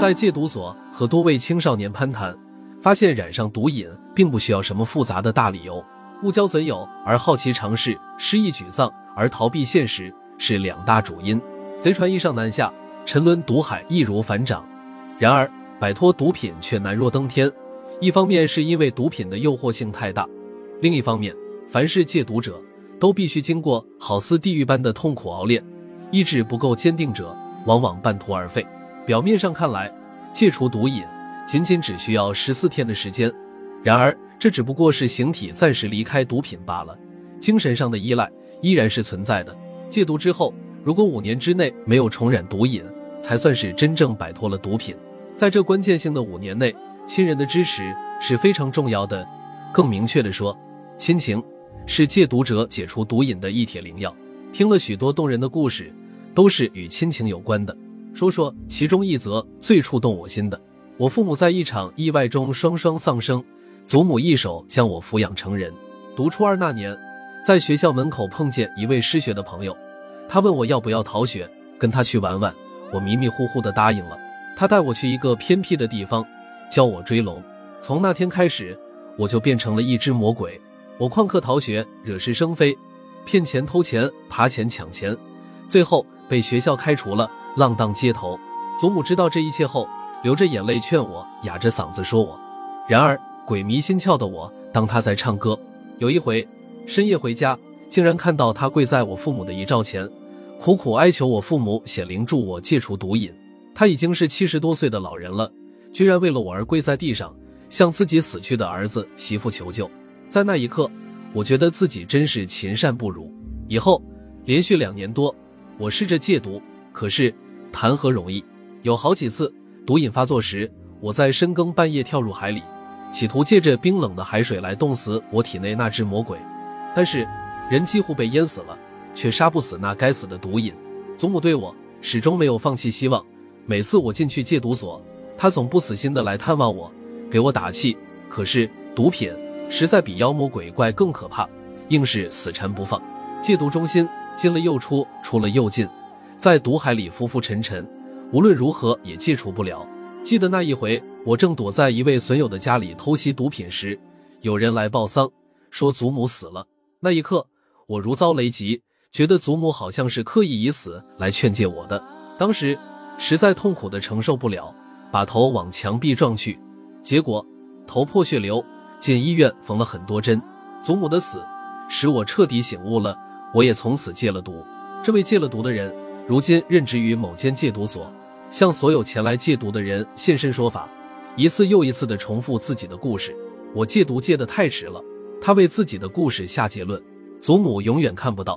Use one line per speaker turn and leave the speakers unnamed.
在戒毒所和多位青少年攀谈，发现染上毒瘾并不需要什么复杂的大理由，误交损友而好奇尝试，失意沮丧而逃避现实是两大主因。贼船易上难下，沉沦毒海易如反掌。然而，摆脱毒品却难若登天。一方面是因为毒品的诱惑性太大，另一方面，凡是戒毒者都必须经过好似地狱般的痛苦熬炼，意志不够坚定者往往半途而废。表面上看来，戒除毒瘾仅仅只需要十四天的时间，然而这只不过是形体暂时离开毒品罢了，精神上的依赖依然是存在的。戒毒之后，如果五年之内没有重染毒瘾，才算是真正摆脱了毒品。在这关键性的五年内，亲人的支持是非常重要的。更明确的说，亲情是戒毒者解除毒瘾的一帖灵药。听了许多动人的故事，都是与亲情有关的。说说其中一则最触动我心的。我父母在一场意外中双双丧生，祖母一手将我抚养成人。读初二那年，在学校门口碰见一位失学的朋友，他问我要不要逃学，跟他去玩玩。我迷迷糊糊的答应了。他带我去一个偏僻的地方，教我追龙。从那天开始，我就变成了一只魔鬼。我旷课逃学，惹是生非，骗钱偷钱，爬钱抢钱，最后被学校开除了。浪荡街头，祖母知道这一切后，流着眼泪劝我，哑着嗓子说我。然而鬼迷心窍的我，当他在唱歌。有一回深夜回家，竟然看到他跪在我父母的遗照前，苦苦哀求我父母显灵助我戒除毒瘾。他已经是七十多岁的老人了，居然为了我而跪在地上，向自己死去的儿子媳妇求救。在那一刻，我觉得自己真是禽善不如。以后连续两年多，我试着戒毒。可是，谈何容易？有好几次毒瘾发作时，我在深更半夜跳入海里，企图借着冰冷的海水来冻死我体内那只魔鬼。但是，人几乎被淹死了，却杀不死那该死的毒瘾。祖母对我始终没有放弃希望。每次我进去戒毒所，她总不死心的来探望我，给我打气。可是，毒品实在比妖魔鬼怪更可怕，硬是死缠不放。戒毒中心进了又出，出了又进。在毒海里浮浮沉沉，无论如何也戒除不了。记得那一回，我正躲在一位损友的家里偷袭毒品时，有人来报丧，说祖母死了。那一刻，我如遭雷击，觉得祖母好像是刻意以死来劝诫我的。当时实在痛苦的承受不了，把头往墙壁撞去，结果头破血流，进医院缝了很多针。祖母的死使我彻底醒悟了，我也从此戒了毒。这位戒了毒的人。如今任职于某间戒毒所，向所有前来戒毒的人现身说法，一次又一次的重复自己的故事。我戒毒戒得太迟了，他为自己的故事下结论，祖母永远看不到。